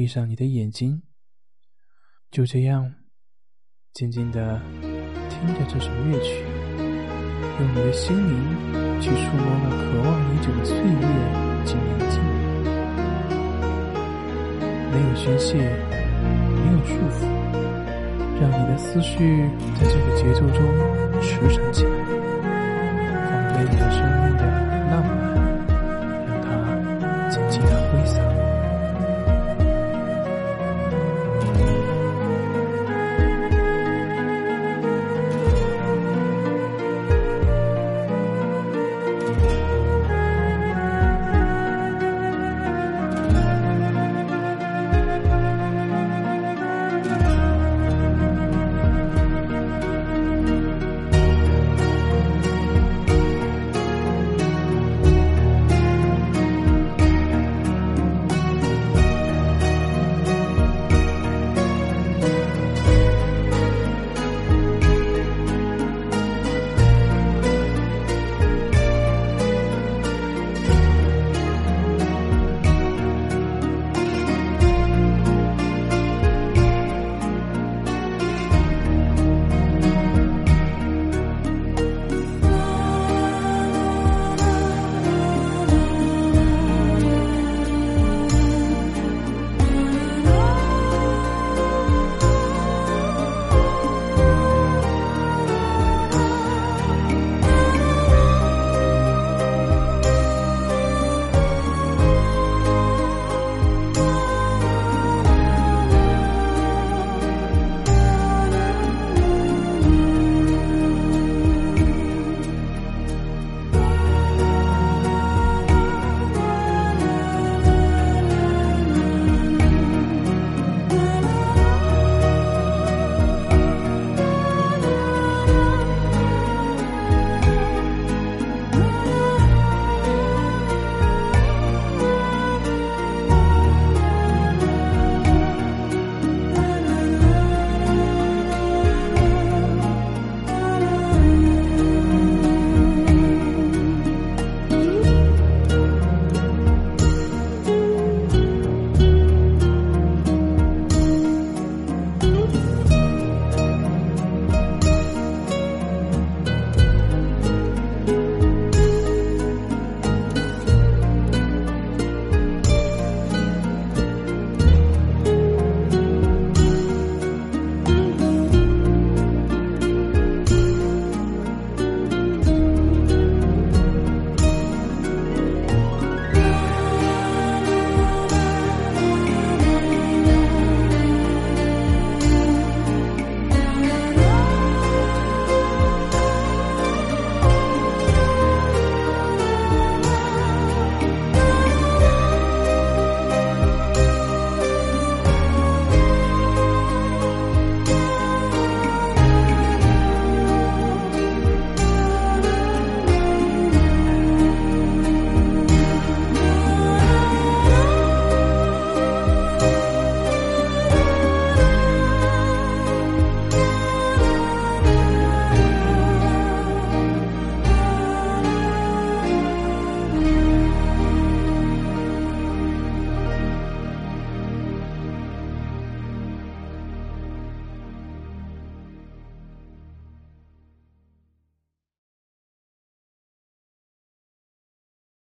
闭上你的眼睛，就这样静静的听着这首乐曲，用你的心灵去触摸那渴望已久的岁月及宁静。没有宣泄，没有束缚，让你的思绪在这个节奏中驰骋起来，